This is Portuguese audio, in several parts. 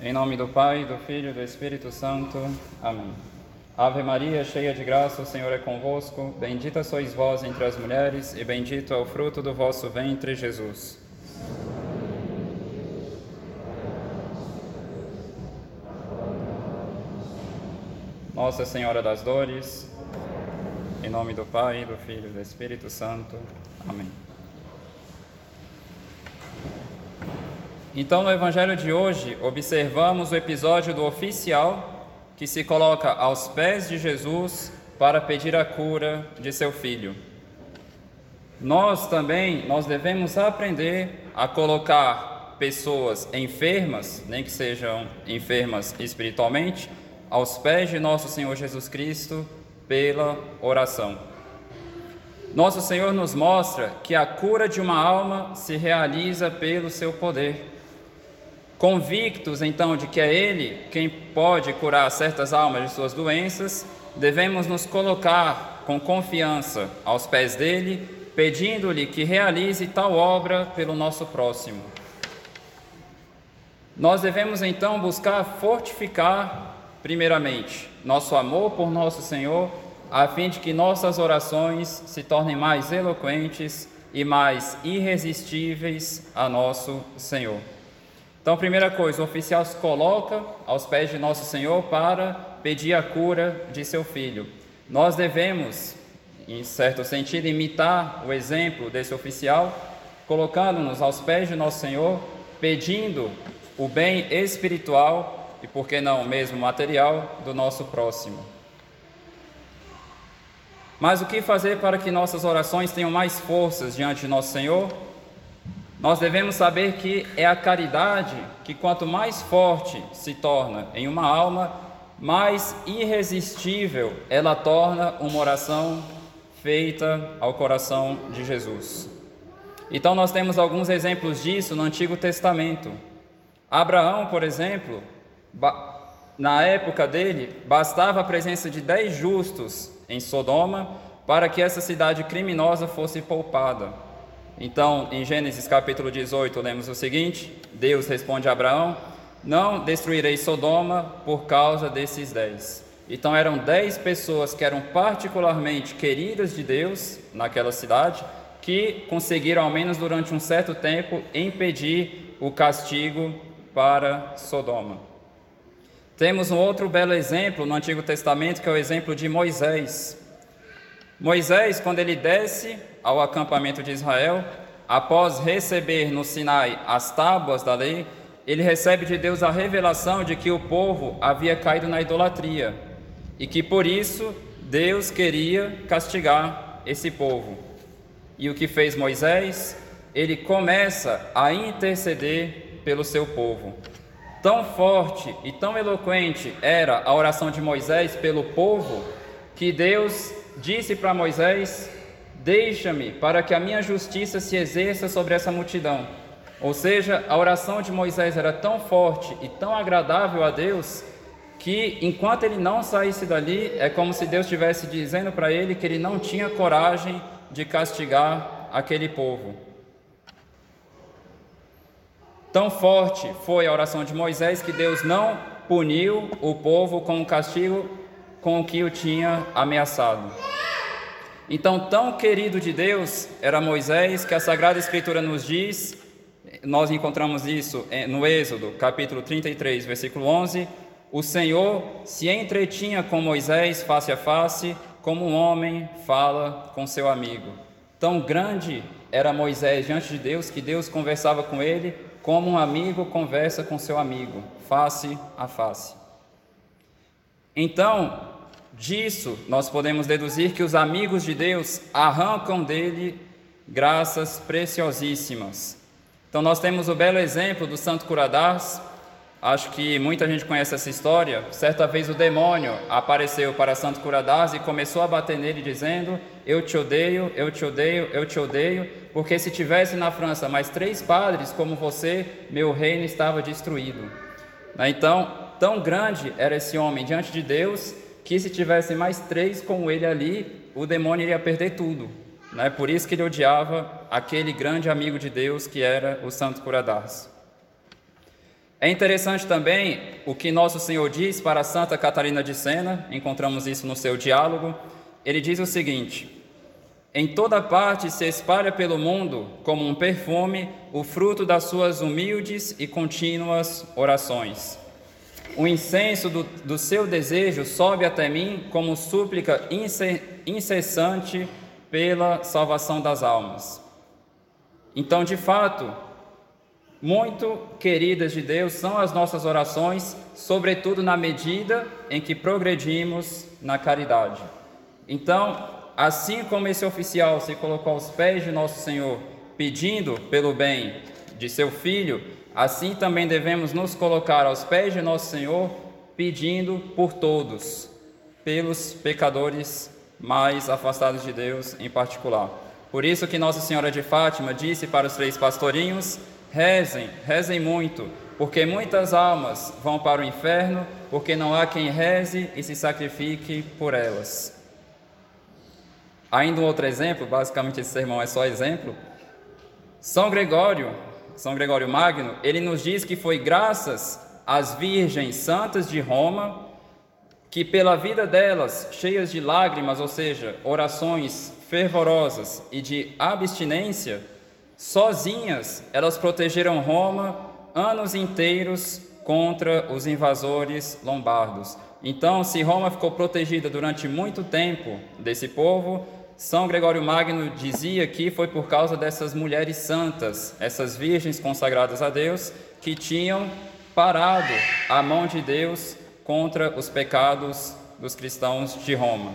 Em nome do Pai, do Filho e do Espírito Santo. Amém. Ave Maria, cheia de graça, o Senhor é convosco. Bendita sois vós entre as mulheres, e bendito é o fruto do vosso ventre, Jesus. Nossa Senhora das Dores, em nome do Pai, do Filho e do Espírito Santo. Amém. Então, no Evangelho de hoje, observamos o episódio do oficial que se coloca aos pés de Jesus para pedir a cura de seu filho. Nós também, nós devemos aprender a colocar pessoas enfermas, nem que sejam enfermas espiritualmente, aos pés de nosso Senhor Jesus Cristo pela oração. Nosso Senhor nos mostra que a cura de uma alma se realiza pelo seu poder. Convictos então de que é Ele quem pode curar certas almas de suas doenças, devemos nos colocar com confiança aos pés dele, pedindo-lhe que realize tal obra pelo nosso próximo. Nós devemos então buscar fortificar, primeiramente, nosso amor por nosso Senhor, a fim de que nossas orações se tornem mais eloquentes e mais irresistíveis a nosso Senhor. Então, primeira coisa, o oficial se coloca aos pés de Nosso Senhor para pedir a cura de seu filho. Nós devemos, em certo sentido, imitar o exemplo desse oficial, colocando-nos aos pés de Nosso Senhor, pedindo o bem espiritual e, por que não, mesmo material do nosso próximo. Mas o que fazer para que nossas orações tenham mais forças diante de Nosso Senhor? Nós devemos saber que é a caridade que, quanto mais forte se torna em uma alma, mais irresistível ela torna uma oração feita ao coração de Jesus. Então, nós temos alguns exemplos disso no Antigo Testamento. Abraão, por exemplo, na época dele, bastava a presença de dez justos em Sodoma para que essa cidade criminosa fosse poupada. Então, em Gênesis capítulo 18, lemos o seguinte: Deus responde a Abraão: Não destruirei Sodoma por causa desses dez. Então, eram dez pessoas que eram particularmente queridas de Deus naquela cidade, que conseguiram, ao menos durante um certo tempo, impedir o castigo para Sodoma. Temos um outro belo exemplo no Antigo Testamento, que é o exemplo de Moisés. Moisés, quando ele desce ao acampamento de Israel, após receber no Sinai as tábuas da lei, ele recebe de Deus a revelação de que o povo havia caído na idolatria e que por isso Deus queria castigar esse povo. E o que fez Moisés? Ele começa a interceder pelo seu povo. Tão forte e tão eloquente era a oração de Moisés pelo povo que Deus disse para Moisés Deixa-me para que a minha justiça se exerça sobre essa multidão. Ou seja, a oração de Moisés era tão forte e tão agradável a Deus que enquanto ele não saísse dali, é como se Deus estivesse dizendo para ele que ele não tinha coragem de castigar aquele povo. Tão forte foi a oração de Moisés que Deus não puniu o povo com o castigo com o que o tinha ameaçado. Então, tão querido de Deus era Moisés que a Sagrada Escritura nos diz, nós encontramos isso no Êxodo, capítulo 33, versículo 11: O Senhor se entretinha com Moisés face a face, como um homem fala com seu amigo. Tão grande era Moisés diante de Deus que Deus conversava com ele como um amigo conversa com seu amigo, face a face. Então, Disso, nós podemos deduzir que os amigos de Deus arrancam dele graças preciosíssimas. Então, nós temos o belo exemplo do Santo Curadás. Acho que muita gente conhece essa história. Certa vez o demônio apareceu para Santo Curadás e começou a bater nele, dizendo: Eu te odeio, eu te odeio, eu te odeio, porque se tivesse na França mais três padres como você, meu reino estava destruído. Então, tão grande era esse homem diante de Deus que se tivesse mais três com ele ali, o demônio iria perder tudo. Né? Por isso que ele odiava aquele grande amigo de Deus que era o Santo Curadás. É interessante também o que nosso Senhor diz para Santa Catarina de Sena, encontramos isso no seu diálogo. Ele diz o seguinte: Em toda parte se espalha pelo mundo, como um perfume, o fruto das suas humildes e contínuas orações. O incenso do, do seu desejo sobe até mim como súplica incessante pela salvação das almas. Então, de fato, muito queridas de Deus são as nossas orações, sobretudo na medida em que progredimos na caridade. Então, assim como esse oficial se colocou aos pés de nosso Senhor, pedindo pelo bem de seu filho, assim também devemos nos colocar aos pés de nosso Senhor, pedindo por todos, pelos pecadores mais afastados de Deus em particular. Por isso que Nossa Senhora de Fátima disse para os três pastorinhos: rezem, rezem muito, porque muitas almas vão para o inferno, porque não há quem reze e se sacrifique por elas. Ainda um outro exemplo, basicamente esse sermão é só exemplo. São Gregório, São Gregório Magno, ele nos diz que foi graças às virgens santas de Roma que pela vida delas, cheias de lágrimas, ou seja, orações fervorosas e de abstinência, sozinhas elas protegeram Roma anos inteiros contra os invasores lombardos. Então, se Roma ficou protegida durante muito tempo desse povo, São Gregório Magno dizia que foi por causa dessas mulheres santas, essas virgens consagradas a Deus, que tinham parado a mão de Deus contra os pecados dos cristãos de Roma.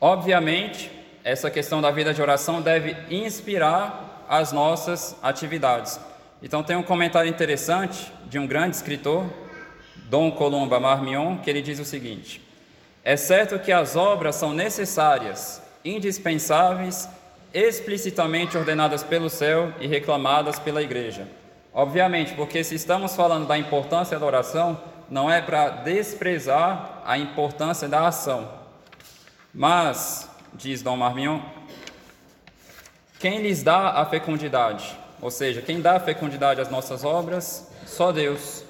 Obviamente, essa questão da vida de oração deve inspirar as nossas atividades. Então, tem um comentário interessante de um grande escritor, Dom Colomba Marmion, que ele diz o seguinte: É certo que as obras são necessárias, indispensáveis, explicitamente ordenadas pelo céu e reclamadas pela Igreja Obviamente, porque se estamos falando da importância da oração, não é para desprezar a importância da ação. Mas, diz Dom Marmion, quem lhes dá a fecundidade? Ou seja, quem dá a fecundidade às nossas obras? Só Deus.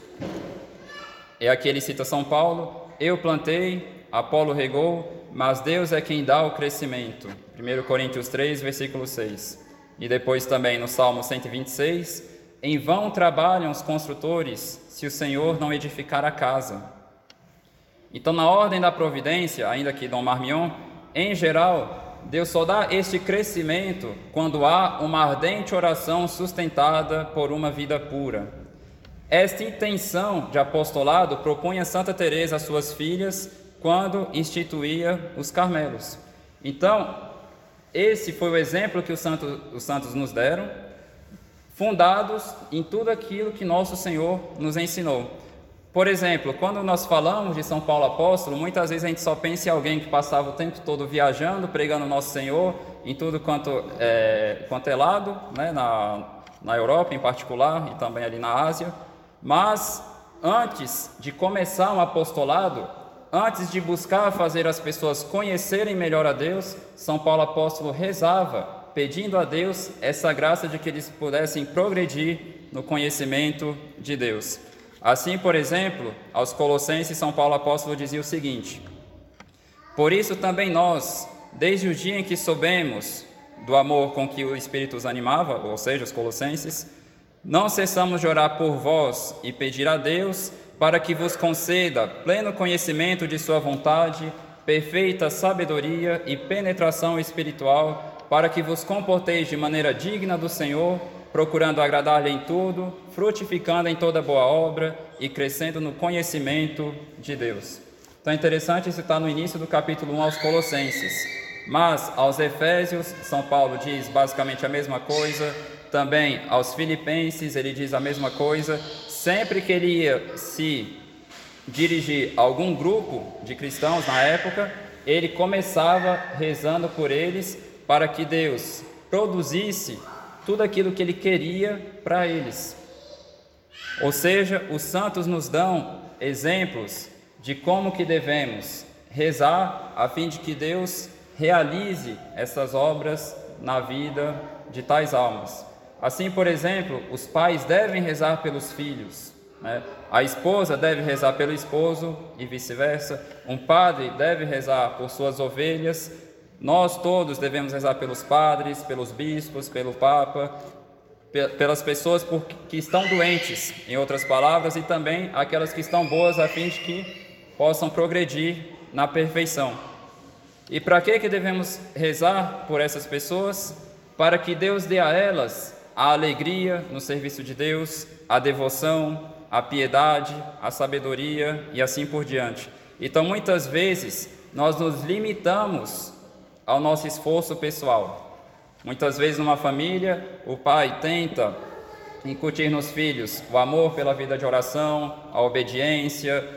É aqui ele cita São Paulo: Eu plantei, Apolo regou, mas Deus é quem dá o crescimento. 1 Coríntios 3, versículo 6. E depois também no Salmo 126, em vão trabalham os construtores se o Senhor não edificar a casa. Então, na ordem da providência, ainda que Dom Marmion, em geral, Deus só dá este crescimento quando há uma ardente oração sustentada por uma vida pura. Esta intenção de apostolado propunha Santa Teresa às suas filhas quando instituía os Carmelos. Então, esse foi o exemplo que os santos, os santos nos deram fundados em tudo aquilo que nosso Senhor nos ensinou. Por exemplo, quando nós falamos de São Paulo apóstolo, muitas vezes a gente só pensa em alguém que passava o tempo todo viajando, pregando nosso Senhor em tudo quanto é, quanto é lado, né, na, na Europa em particular e também ali na Ásia. Mas antes de começar um apostolado, antes de buscar fazer as pessoas conhecerem melhor a Deus, São Paulo apóstolo rezava pedindo a Deus essa graça de que eles pudessem progredir no conhecimento de Deus. Assim, por exemplo, aos Colossenses, São Paulo apóstolo dizia o seguinte: Por isso também nós, desde o dia em que soubemos do amor com que o Espírito os animava, ou seja, os Colossenses, não cessamos de orar por vós e pedir a Deus para que vos conceda pleno conhecimento de Sua vontade, perfeita sabedoria e penetração espiritual para que vos comporteis de maneira digna do Senhor, procurando agradar-lhe em tudo, frutificando em toda boa obra e crescendo no conhecimento de Deus. Então é interessante isso está no início do capítulo 1 aos Colossenses. Mas aos Efésios, São Paulo diz basicamente a mesma coisa, também aos Filipenses ele diz a mesma coisa. Sempre que ele ia se dirigir a algum grupo de cristãos na época, ele começava rezando por eles para que Deus produzisse tudo aquilo que Ele queria para eles. Ou seja, os santos nos dão exemplos de como que devemos rezar a fim de que Deus realize essas obras na vida de tais almas. Assim, por exemplo, os pais devem rezar pelos filhos, né? a esposa deve rezar pelo esposo e vice-versa, um padre deve rezar por suas ovelhas, nós todos devemos rezar pelos padres, pelos bispos, pelo Papa, pelas pessoas que estão doentes, em outras palavras, e também aquelas que estão boas, a fim de que possam progredir na perfeição. E para que, que devemos rezar por essas pessoas? Para que Deus dê a elas a alegria no serviço de Deus, a devoção, a piedade, a sabedoria e assim por diante. Então, muitas vezes, nós nos limitamos ao nosso esforço pessoal. Muitas vezes, numa família, o pai tenta incutir nos filhos o amor pela vida de oração, a obediência,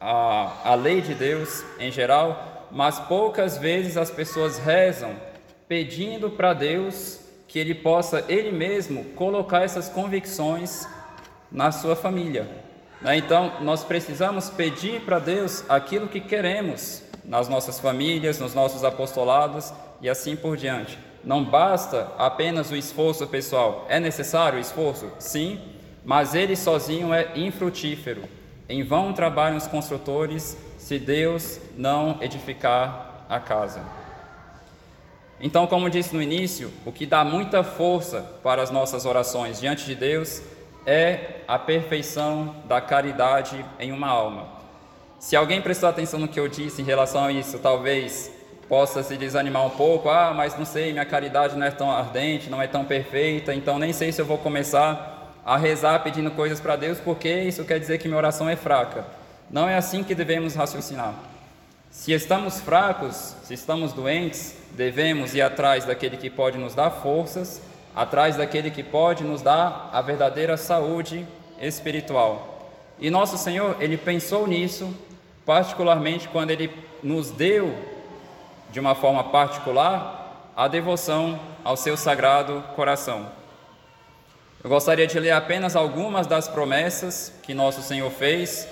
a, a lei de Deus em geral, mas poucas vezes as pessoas rezam pedindo para Deus que Ele possa, Ele mesmo, colocar essas convicções na sua família. Né? Então, nós precisamos pedir para Deus aquilo que queremos nas nossas famílias, nos nossos apostolados e assim por diante. Não basta apenas o esforço pessoal. É necessário o esforço? Sim, mas ele sozinho é infrutífero. Em vão trabalham os construtores se Deus não edificar a casa. Então, como disse no início, o que dá muita força para as nossas orações diante de Deus é a perfeição da caridade em uma alma. Se alguém prestou atenção no que eu disse em relação a isso, talvez possa se desanimar um pouco. Ah, mas não sei, minha caridade não é tão ardente, não é tão perfeita, então nem sei se eu vou começar a rezar pedindo coisas para Deus, porque isso quer dizer que minha oração é fraca. Não é assim que devemos raciocinar. Se estamos fracos, se estamos doentes, devemos ir atrás daquele que pode nos dar forças, atrás daquele que pode nos dar a verdadeira saúde espiritual. E nosso Senhor, ele pensou nisso, particularmente quando ele nos deu, de uma forma particular, a devoção ao seu sagrado coração. Eu gostaria de ler apenas algumas das promessas que nosso Senhor fez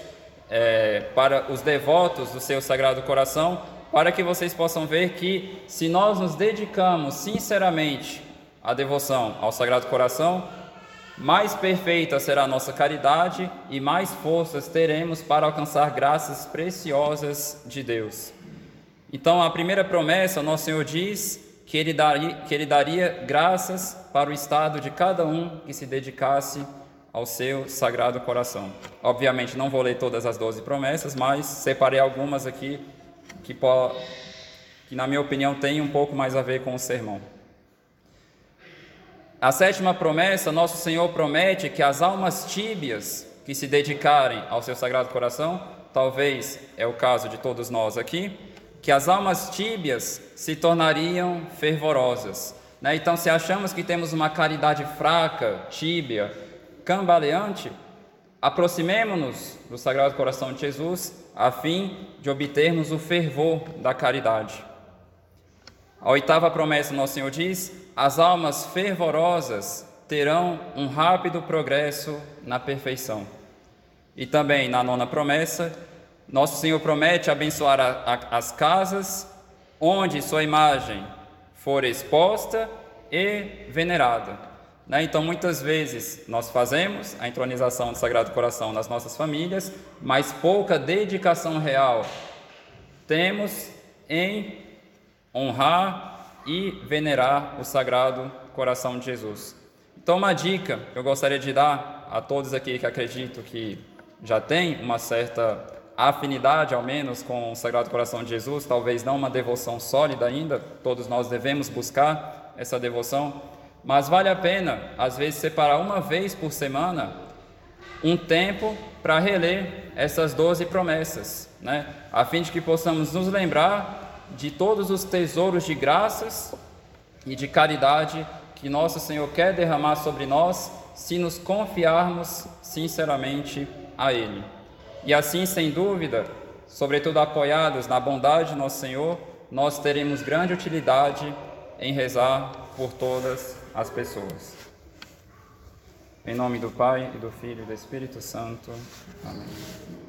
é, para os devotos do seu Sagrado Coração, para que vocês possam ver que, se nós nos dedicamos sinceramente à devoção ao Sagrado Coração, mais perfeita será a nossa caridade e mais forças teremos para alcançar graças preciosas de Deus. Então, a primeira promessa, nosso Senhor diz que ele, daria, que ele daria graças para o estado de cada um que se dedicasse ao seu sagrado coração. Obviamente, não vou ler todas as doze promessas, mas separei algumas aqui que, que, na minha opinião, tem um pouco mais a ver com o sermão. A sétima promessa, nosso Senhor promete que as almas tíbias que se dedicarem ao seu sagrado coração, talvez é o caso de todos nós aqui, que as almas tíbias se tornariam fervorosas. Né? Então, se achamos que temos uma caridade fraca, tíbia, cambaleante, aproximemo-nos do Sagrado Coração de Jesus a fim de obtermos o fervor da caridade. A oitava promessa, nosso Senhor diz: as almas fervorosas terão um rápido progresso na perfeição. E também na nona promessa, nosso Senhor promete abençoar a, a, as casas onde sua imagem for exposta e venerada. Né? Então, muitas vezes nós fazemos a entronização do Sagrado Coração nas nossas famílias, mas pouca dedicação real temos em honrar e venerar o Sagrado Coração de Jesus. Então, uma dica que eu gostaria de dar a todos aqui que acredito que já tem uma certa afinidade, ao menos, com o Sagrado Coração de Jesus, talvez não uma devoção sólida ainda, todos nós devemos buscar essa devoção, mas vale a pena, às vezes, separar uma vez por semana um tempo para reler essas doze promessas, né? a fim de que possamos nos lembrar de todos os tesouros de graças e de caridade que nosso Senhor quer derramar sobre nós se nos confiarmos sinceramente a Ele. E assim, sem dúvida, sobretudo apoiados na bondade de nosso Senhor, nós teremos grande utilidade em rezar por todas as pessoas. Em nome do Pai, e do Filho e do Espírito Santo. Amém.